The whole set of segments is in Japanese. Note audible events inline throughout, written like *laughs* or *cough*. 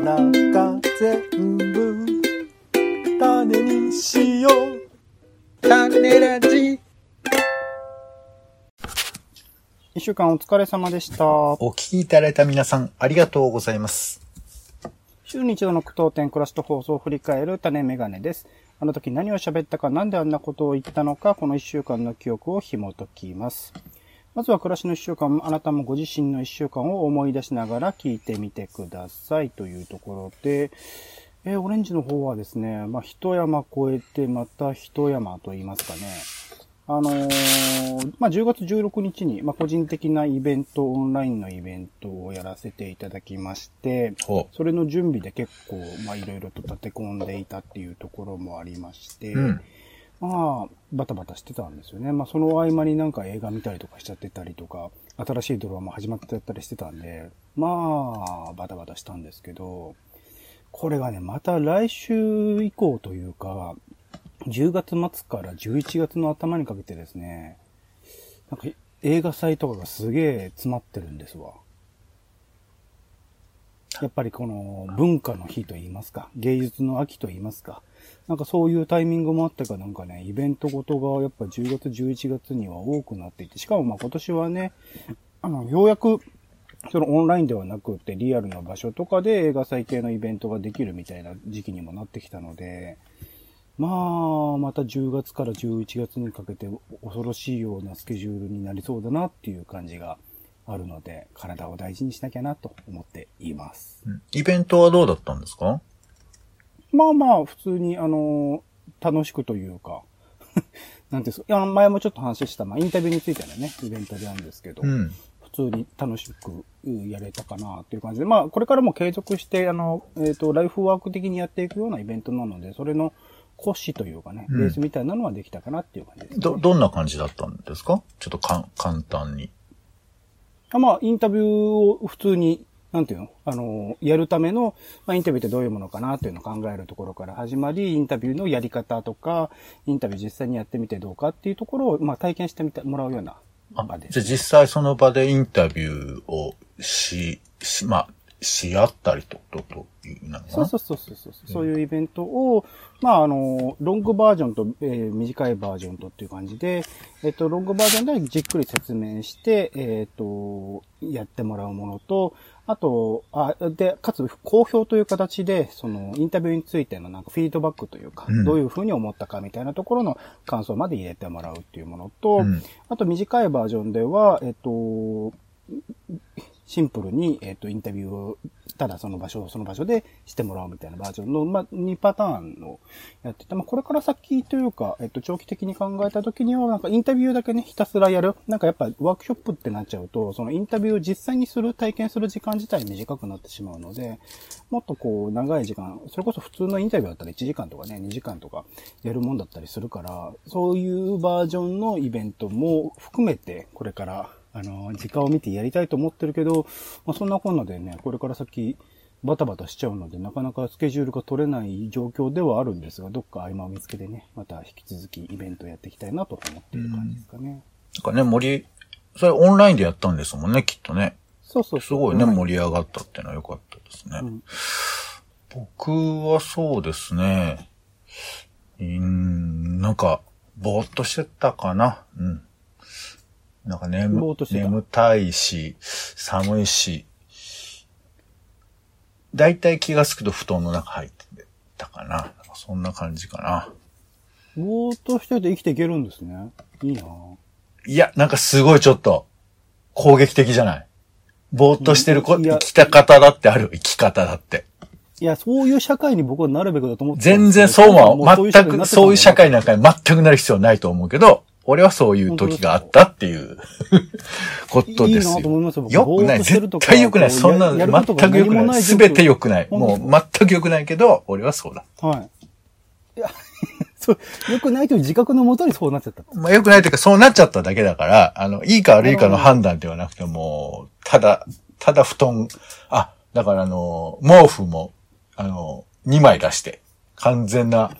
の中全部種にしよう種ラジ一週間お疲れ様でした。お聞きいただいた皆さん、ありがとうございます。週に一度の苦闘点クラスト放送を振り返る種メガネです。あの時何を喋ったか、なんであんなことを言ったのか、この一週間の記憶を紐解きます。まずは暮らしの一週間、あなたもご自身の一週間を思い出しながら聞いてみてくださいというところで、えーオレンジの方はですね、まあ、一山越えてまた一山と言いますかね。あのーまあ、10月16日に、まあ、個人的なイベント、オンラインのイベントをやらせていただきまして、ほそれの準備で結構、まあ、いろいろと立て込んでいたっていうところもありまして、うんまあ、バタバタしてたんですよね。まあ、その合間になんか映画見たりとかしちゃってたりとか、新しいドラマ始まってたりしてたんで、まあ、バタバタしたんですけど、これがね、また来週以降というか、10月末から11月の頭にかけてですね、なんか映画祭とかがすげえ詰まってるんですわ。やっぱりこの文化の日と言いますか、芸術の秋と言いますか、なんかそういうタイミングもあってかなんかね、イベントごとがやっぱ10月、11月には多くなっていて、しかもまあ今年はね、あの、ようやく、そのオンラインではなくてリアルな場所とかで映画祭系のイベントができるみたいな時期にもなってきたので、まあ、また10月から11月にかけて恐ろしいようなスケジュールになりそうだなっていう感じがあるので、体を大事にしなきゃなと思っています。う。イベントはどうだったんですか？まあまあ、普通に、あの、楽しくというか、*laughs* なんですか、いや、前もちょっと話した、まあ、インタビューについてのね、イベントであるんですけど、うん。普通に楽しくうんやれたかなっていう感じで、まあ、これからも継続して、あの、えっ、と、ライフワーク的にやっていくようなイベントなので、それの骨子というかね、うんベースみたいなのはできたかなっていう感じです、ね。ど、どんな感じだったんですか？ちょっとかん、簡単に。まあ、インタビューを普通に、なんていうの？あの、やるための、まあ、インタビューってどういうものかなっていうのを考えるところから始まり、インタビューのやり方とか、インタビュー実際にやってみてどうかっていうところを、まあ、体験してみてもらうようなあ場で。じゃあ実際その場でインタビューをし、し、まあ、し合ったりと、と、というなそうそうそうそうそう、そういうイベントを、まあ、あの、ロングバージョンと、えー短いバージョンとっていう感じで、えっ、と、ロングバージョンでじっくり説明して、えっ、と、やってもらうものと、あと、あ、で、かつ、好評という形で、その、インタビューについてのなんかフィードバックというか、うん。どういうふうに思ったかみたいなところの感想まで入れてもらうっていうものと、うん。あと短いバージョンでは、えっ、と、シンプルに、えっ、と、インタビューを、ただその場所、その場所でしてもらうみたいなバージョンの、まあ、2パターンをやってて、まあ、これから先というか、えっ、と、長期的に考えたときには、なんかインタビューだけね、ひたすらやる。なんかやっぱワークショップってなっちゃうと、そのインタビューを実際にする、体験する時間自体短くなってしまうので、もっとこう、長い時間、それこそ普通のインタビューだったら1時間とかね、2時間とかやるもんだったりするから、そういうバージョンのイベントも含めて、これから、あの、時間を見てやりたいと思ってるけど、まあ、そんなこんなでね、これから先、バタバタしちゃうので、なかなかスケジュールが取れない状況ではあるんですが、どっか合間を見つけてね、また引き続きイベントやっていきたいなと思っている感じですかね。なんかね、盛り、それオンラインでやったんですもんね、きっとね。そうそうすごいね、はい盛り上がったっていうのは良かったですね。うん僕はそうですね。うーん、なんか、ぼーっとしてたかな。うん。なんか眠眠たいし、寒いし、だいたい気がつくと布団の中入ってたかな。なんかそんな感じかな。ぼーっとしてて生きていけるんですね。いいなぁいや、なんかすごいちょっと、攻撃的じゃないぼーっとしてるこ、生きた方だってある、生き方だって。いや、そういう社会に僕はなるべくだと思って全然そうは、も全く、そういう社会なんかに全くなる必要ないと思うけど、俺はそういう時があったっていうこといいですよ。いますよ。くない。絶対良くない。そんな全く良くない。すべて良くない。もう全く良くないけど、俺はそうだ。はい。いや、*laughs* そう、良くないという自覚のもとにそうなっちゃった。まあ良くないというか、そうなっちゃっただけだから、あの、いいか悪いかの判断ではなくてもう、ただ、ただ布団、あ、だからあの、毛布も、あの、2枚出して、完全な、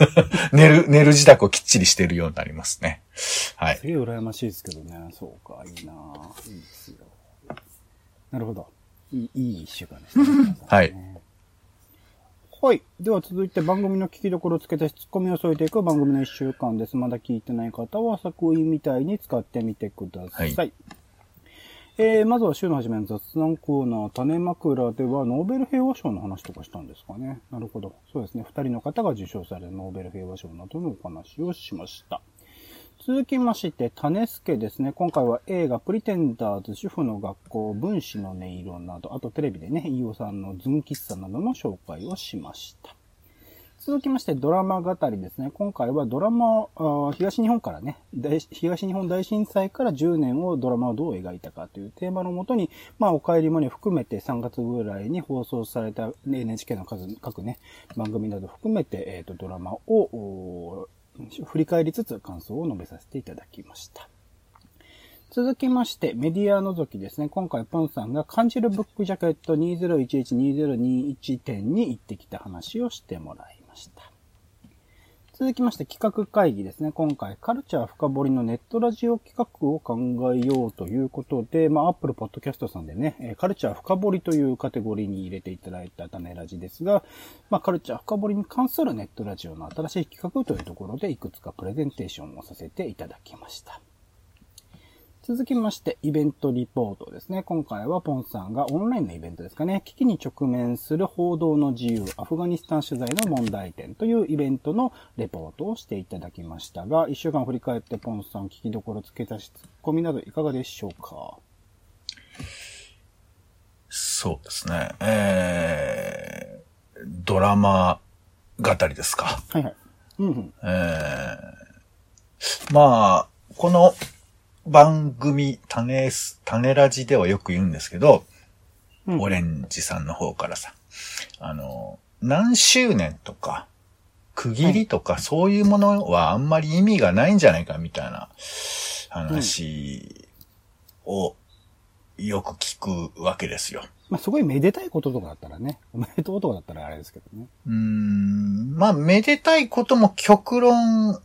*laughs* 寝る、寝る自宅をきっちりしてるようになりますね。はいす。げえ羨ましいですけどね。そうか、いいなぁいいですよ。なるほど。いい、いい一週間でしたね。*laughs* はいねはい。では続いて番組の聞きどころをつけたし、ツッコミを添えていく番組の一週間です。まだ聞いてない方は作品みたいに使ってみてください。はいえー、まずは週の初めの雑談コーナー、種枕ではノーベル平和賞の話とかしたんですかね。なるほど。そうですね。二人の方が受賞されるノーベル平和賞などのお話をしました。続きまして、種助ですね。今回は映画プリテンダーズ主婦の学校分子の音色など、あとテレビでね、飯尾さんのズン喫茶などの紹介をしました。続きまして、ドラマ語りですね。今回はドラマ、東日本からね、東日本大震災から10年をドラマをどう描いたかというテーマのもとに、まあ、お帰りもね、含めて3月ぐらいに放送された NHK の数、各ね、番組など含めて、えっ、と、ドラマを、振り返りつつ感想を述べさせていただきました。続きまして、メディア覗きですね。今回、ポンさんが感じるブックジャケット2011-2021展に行ってきた話をしてもらいました。続きまして、企画会議ですね。今回、カルチャー深掘りのネットラジオ企画を考えようということで、まあ、Apple Podcast さんでね、カルチャー深掘りというカテゴリーに入れていただいた種ラジですが、まあ、カルチャー深掘りに関するネットラジオの新しい企画というところで、いくつかプレゼンテーションをさせていただきました。続きまして、イベントリポートですね。今回はポンさんがオンラインのイベントですかね。危機に直面する報道の自由、アフガニスタン取材の問題点というイベントのレポートをしていただきましたが、一週間振り返ってポンさん聞きどころ付け足し、ツッコミなどいかがでしょうか？そうですね。えー、ドラマ語りですか？はいはい。うんうん。えー、まあ、この番組、種す、種ラジではよく言うんですけど、うんオレンジさんの方からさ、あの、何周年とか、区切りとか、そういうものはあんまり意味がないんじゃないかみたいな話をよく聞くわけですよ。まあ、すごいめでたいこととかだったらね、おめでとうとかだったらあれですけどね。うーん、まあ、めでたいことも極論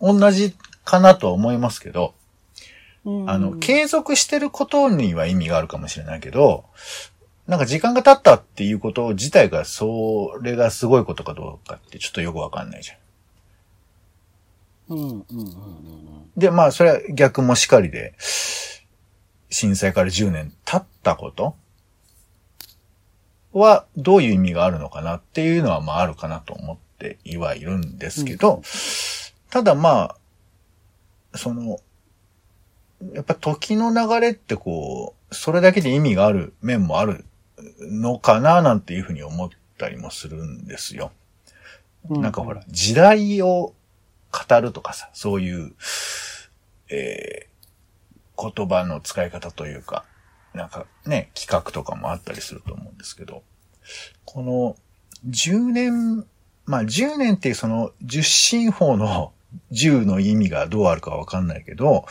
同じかなとは思いますけど、うんあの、継続してることには意味があるかもしれないけど、なんか時間が経ったっていうこと自体が、それがすごいことかどうかってちょっとよくわかんないじゃん。うん、うん、うん、うん。で、まあ、それは逆もしかりで、震災から10年経ったことはどういう意味があるのかなっていうのは、まあ、あるかなと思ってはいるんですけど、ただまあ、その、やっぱ時の流れってこう、それだけで意味がある面もあるのかななんていうふうに思ったりもするんですよ。うんなんかほら、時代を語るとかさ、そういう、えー、言葉の使い方というか、なんかね、企画とかもあったりすると思うんですけど、この10年、まあ10年っていうその10進法の10の意味がどうあるかわかんないけど、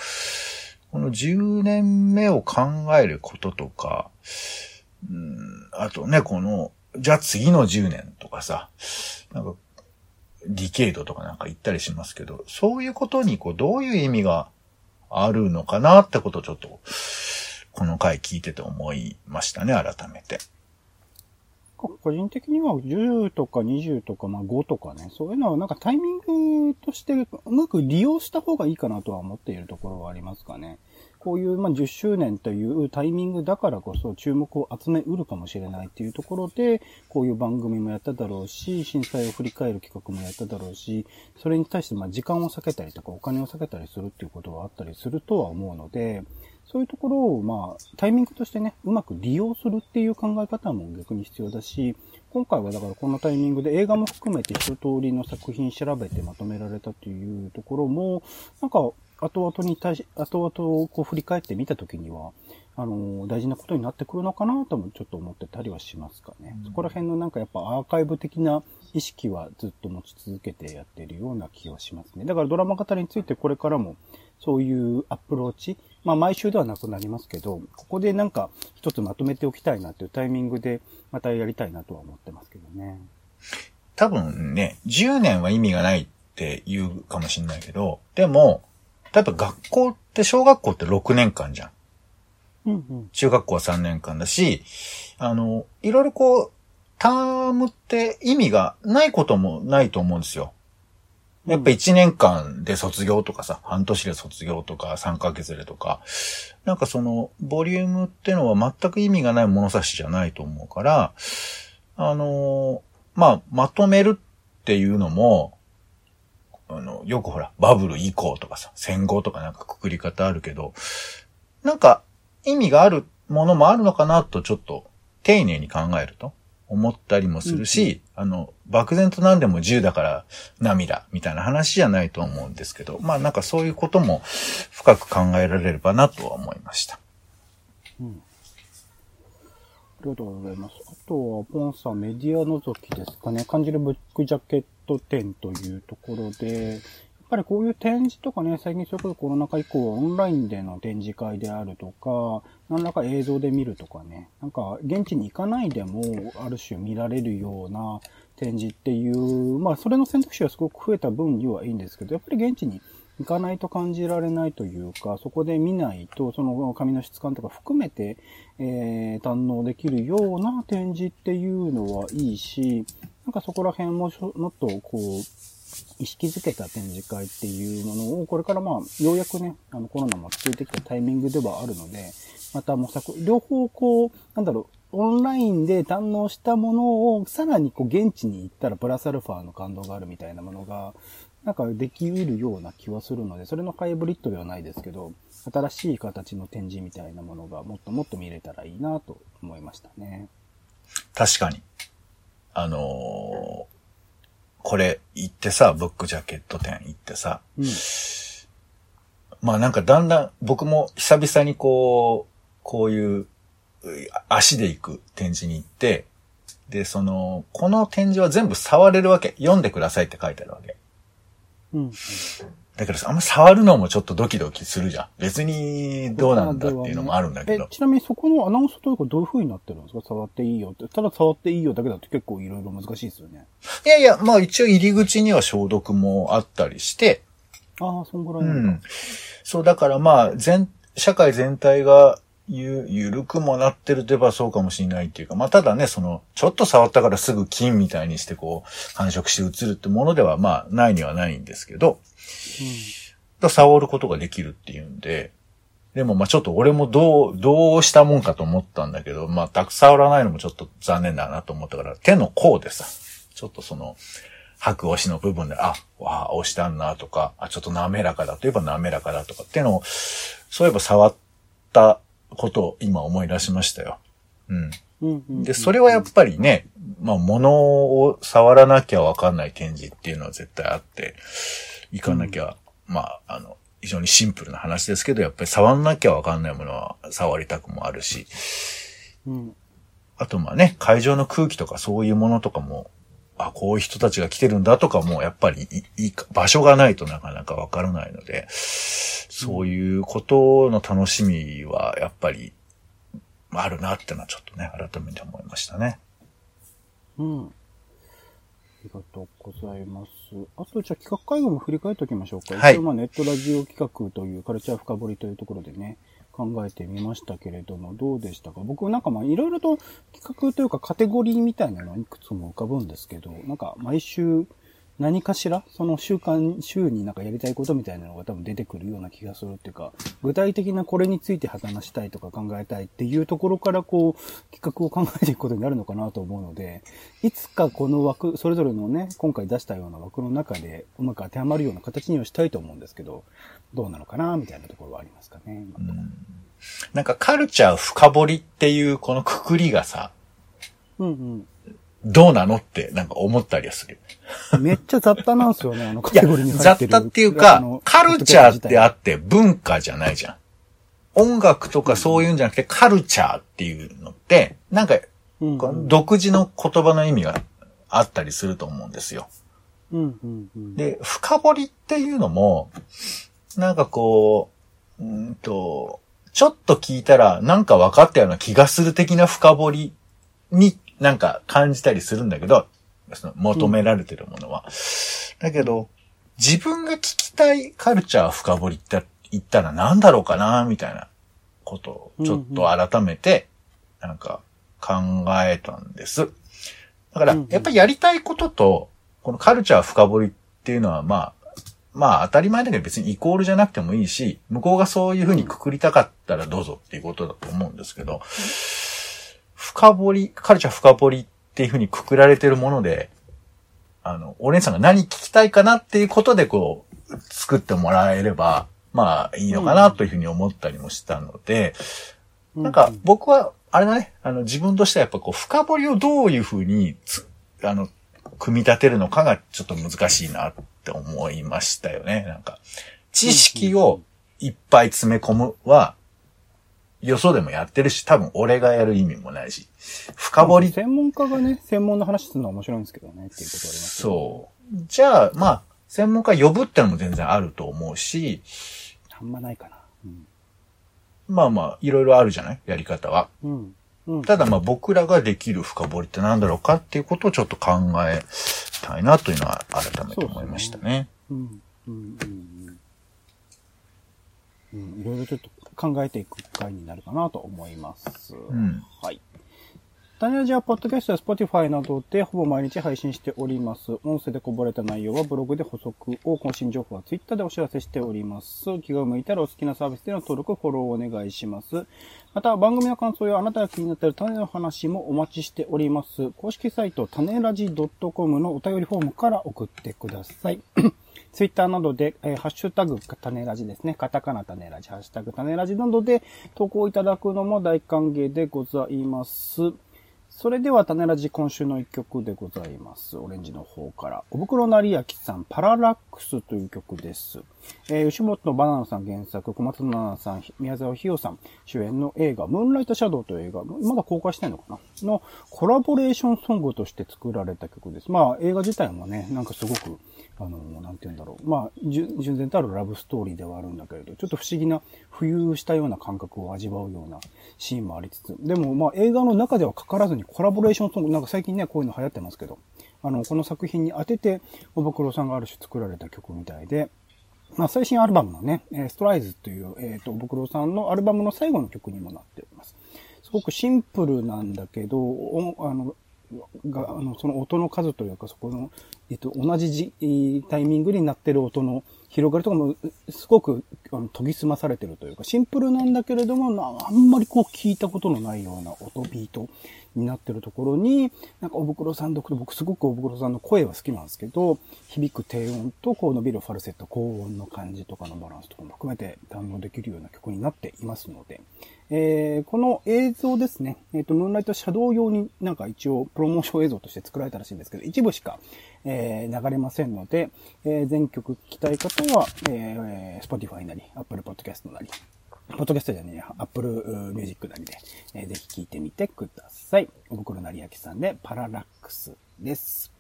この10年目を考えることとか、うん、あとね、この、じゃあ次の10年とかさ、なんかディケイドとかなんか言ったりしますけど、そういうことにこうどういう意味があるのかなってことをちょっと、この回聞いてて思いましたね、改めて。個人的には10とか20とかまあ5とかね、そういうのはなんかタイミングとしてうまく利用した方がいいかなとは思っているところはありますかね。こういうま10周年というタイミングだからこそ注目を集めうるかもしれないっていうところで、こういう番組もやっただろうし、震災を振り返る企画もやっただろうし、それに対してま時間を避けたりとかお金を避けたりするっていうことはあったりするとは思うので、そういうところを、まあ、タイミングとしてね、うまく利用するっていう考え方も逆に必要だし、今回はだからこのタイミングで映画も含めて一通りの作品調べてまとめられたというところも、なんか、後々に対し、後々こう振り返ってみたときには、あの、大事なことになってくるのかなともちょっと思ってたりはしますかね。そこら辺のなんかやっぱアーカイブ的な意識はずっと持ち続けてやってるような気はしますね。だからドラマ語りについてこれからもそういうアプローチ、まあ毎週ではなくなりますけど、ここでなんか一つまとめておきたいなっていうタイミングでまたやりたいなとは思ってますけどね。多分ね、10年は意味がないって言うかもしれないけど、でも、例えば学校って、小学校って6年間じゃん。うんうん。中学校は3年間だし、あの、いろいろこう、タームって意味がないこともないと思うんですよ。やっぱ1年間で卒業とかさ、半年で卒業とか、3ヶ月でとか、なんかその、ボリュームってのは全く意味がない物差しじゃないと思うから、あの、まあ、まとめるっていうのも、あの、よくほら、バブル以降とかさ、戦後とかなんかくくり方あるけど、なんか意味があるものもあるのかなとちょっと丁寧に考えると思ったりもするし、あの、漠然と何でも10だから涙みたいな話じゃないと思うんですけど、まあなんかそういうことも深く考えられればなとは思いました。うんありがとうございます。あとは、ポンさん、メディア覗きですかね。感じるブックジャケット展というところで、やっぱりこういう展示とかね、最近それこそコロナ禍以降は、オンラインでの展示会であるとか、何らか映像で見るとかね、なんか現地に行かないでも、ある種見られるような展示っていう、まあそれの選択肢がすごく増えた分にはいいんですけど、やっぱり現地に行かないと感じられないというか、そこで見ないと、その紙の質感とか含めて、えー、堪能できるような展示っていうのはいいし、なんかそこら辺ももっとこう、意識づけた展示会っていうものを、これからまあ、ようやくね、あのコロナも落ち着いてきたタイミングではあるので、また模索、両方こう、なんだろう、オンラインで堪能したものを、さらにこう、現地に行ったらプラスアルファの感動があるみたいなものが、なんかできうるような気はするので、それのハイブリッドではないですけど、新しい形の展示みたいなものがもっともっと見れたらいいなと思いましたね。確かに。あのーこれ行ってさ、ブックジャケット店行ってさ、うん。まあなんかだんだん僕も久々にこう、こういうう足で行く展示に行って、で、その、この展示は全部触れるわけ。読んでくださいって書いてあるわけ。うん。だからさ、あんま触るのもちょっとドキドキするじゃん。別にどうなんだっていうのもあるんだけどえ、。ちなみにそこのアナウンスというかどういう風になってるんですか？触っていいよって。ただ触っていいよだけだと結構いろいろ難しいですよね。いやいや、まあ一応入り口には消毒もあったりして、ああ、そんぐらいうんなんだ。。そう、だからまあ、全、社会全体がゆ、ゆるくもなってると言えばそうかもしれないっていうか、まあただね、その、ちょっと触ったからすぐ金みたいにしてこう、繁殖して映るってものではまあ、ないにはないんですけど、だから触ることができるっていうんで、でもまあちょっと俺もどう、どうしたもんかと思ったんだけど、まあたく触らないのもちょっと残念だなと思ったから、手の甲でさ、ちょっとその、白押しの部分で、あ、わあ、押したんなとか、あ、ちょっと滑らかだといえば滑らかだとかっていうのを、そういえば触ったことを今思い出しましたよ。うん。うん。うんうん。で、それはやっぱりね、まあ、物を触らなきゃわかんない展示っていうのは絶対あって、行かなきゃ、まあ、あの、非常にシンプルな話ですけど、やっぱり触んなきゃわかんないものは触りたくもあるし、うん。あとまあね、会場の空気とかそういうものとかも、あ、こういう人たちが来てるんだとかも、やっぱりいいい場所がないとなかなかわからないので、そういうことの楽しみは、やっぱり、あるなってのはちょっとね、改めて思いましたね。うん。ありがとうございます。あと、じゃあ企画会議も振り返っておきましょうか。はい一応、まあ、ネットラジオ企画というカルチャー深掘りというところでね、考えてみましたけれども、どうでしたか？僕なんかまあ、いろいろと企画というかカテゴリーみたいなのはいくつも浮かぶんですけど、なんか毎週何かしら、その週間、週になんかやりたいことみたいなのが多分出てくるような気がするっていうか、具体的なこれについて話したいとか考えたいっていうところからこう、企画を考えていくことになるのかなと思うので、いつかこの枠、それぞれのね、今回出したような枠の中でうまく当てはまるような形にはしたいと思うんですけど、どうなのかなみたいなところはありますかね。なんかカルチャー深掘りっていうこのくくりがさ、うんどうなのってなんか思ったりはする。うん。めっちゃ雑多なんですよね、あの *laughs* カテゴリーに、入雑ってる。多っていうあかの、カルチャーってあって文化じゃないじゃん。音楽とかそういうんじゃなくて、カルチャーっていうのって、なんか、独自の言葉の意味があったりすると思うんですよ。うんうんうん。で、深掘りっていうのも、なんかこう、うーんと、ちょっと聞いたらなんか分かったような気がする的な深掘りになんか感じたりするんだけど、その求められてるものは。だけど、自分が聞きたいカルチャー深掘りって言ったら何だろうかな、みたいなことをちょっと改めて、なんか考えたんです。だからうんうん、やっぱりやりたいことと、このカルチャー深掘りっていうのは、まあ、まあ当たり前だけど別にイコールじゃなくてもいいし、向こうがそういうふうにくくりたかったらどうぞっていうことだと思うんですけど、深掘り、カルチャー深掘りっていうふうにくくられてるもので、あの、お姉さんが何聞きたいかなっていうことでこう、作ってもらえれば、まあいいのかなというふうに思ったりもしたので、なんか僕は、あれだね、あの自分としてはやっぱこう深掘りをどういうふうにつ、あの、組み立てるのかがちょっと難しいなって思いましたよね。なんか、知識をいっぱい詰め込むは、よそでもやってるし、多分俺がやる意味もないし、深掘り。専門家がね、専門の話するのは面白いんですけどね、っていうことはありますよね。そう。じゃあ、まあ、専門家呼ぶってのも全然あると思うし、あんまないかな。うん。まあまあ、いろいろあるじゃない？やり方は。うん。うん。ただまあ僕らができる深掘りって何だろうかっていうことをちょっと考えたいなというのは改めて思いましたね。うん。うん。うん。うん。いろいろちょっと考えていく回になるかなと思います。うん。はい。タネラジは、ポッドキャストや Spotify などでほぼ毎日配信しております。音声でこぼれた内容はブログで補足を、更新情報は Twitter でお知らせしております。気が向いたらお好きなサービスでの登録、フォローをお願いします。また、番組の感想やあなたが気になっている種の話もお待ちしております。公式サイト、種ラジ .com のお便りフォームから送ってください。ツイッターなどで、えーハッシュタグ、種ラジですね。カタカナ種ラジ、ハッシュタグ種ラジなどで投稿いただくのも大歓迎でございます。それでは、種ラジ今週の一曲でございます。オレンジの方から。お袋なりやきさん、パララックスという曲です。えー吉本バナナさん原作、小松菜奈さん、宮沢ひよさん主演の映画、ムーンライトシャドウという映画、まだ公開してないのかな？のコラボレーションソングとして作られた曲です。まあ、映画自体もね、なんかすごく、あの、なんて言うんだろう。まあ、純純然たるラブストーリーではあるんだけれど、ちょっと不思議な浮遊したような感覚を味わうようなシーンもありつつ、でもまあ映画の中ではかからずにコラボレーションソング、なんか最近ね、こういうの流行ってますけど、あの、この作品に当てて、おぼくろさんがある種作られた曲みたいで、まあ、最新アルバムのね、ストライズという、えっ、と、おぼくろさんのアルバムの最後の曲にもなっております。すごくシンプルなんだけど、あの、が、あの、その音の数というか、そこの、えっと、同じじタイミングになってる音の広がりとかも、すごく、あの、研ぎ澄まされてるというか、シンプルなんだけれども、あんまりこう聞いたことのないような音ビートになってるところに、なんか、おぶくろさん独特、僕すごくおぶくろさんの声は好きなんですけど、響く低音と、こう伸びるファルセット、高音の感じとかのバランスとかも含めて堪能できるような曲になっていますので、えーこの映像ですね、えっ、と、ムーンライトシャドウ用になんか一応プロモーション映像として作られたらしいんですけど、一部しか、えー流れませんので、えー全曲聴きたい方は、えー Spotify なり、Apple Podcast なり、ポッドキャストじゃねえや、Apple Music なりで、えーぜひ聴いてみてください。おぶくろなりやきさんで、パララックスです。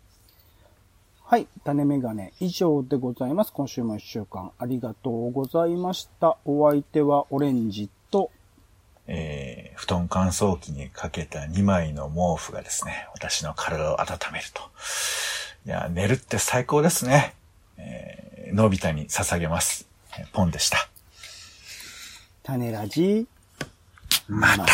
はい。種メガネ以上でございます。今週も一週間ありがとうございました。お相手はオレンジと、えー布団乾燥機にかけた2枚の毛布がですね、私の体を温めると。いや、寝るって最高ですね。えーのび太に捧げます。えーポンでした。種ラジ、また。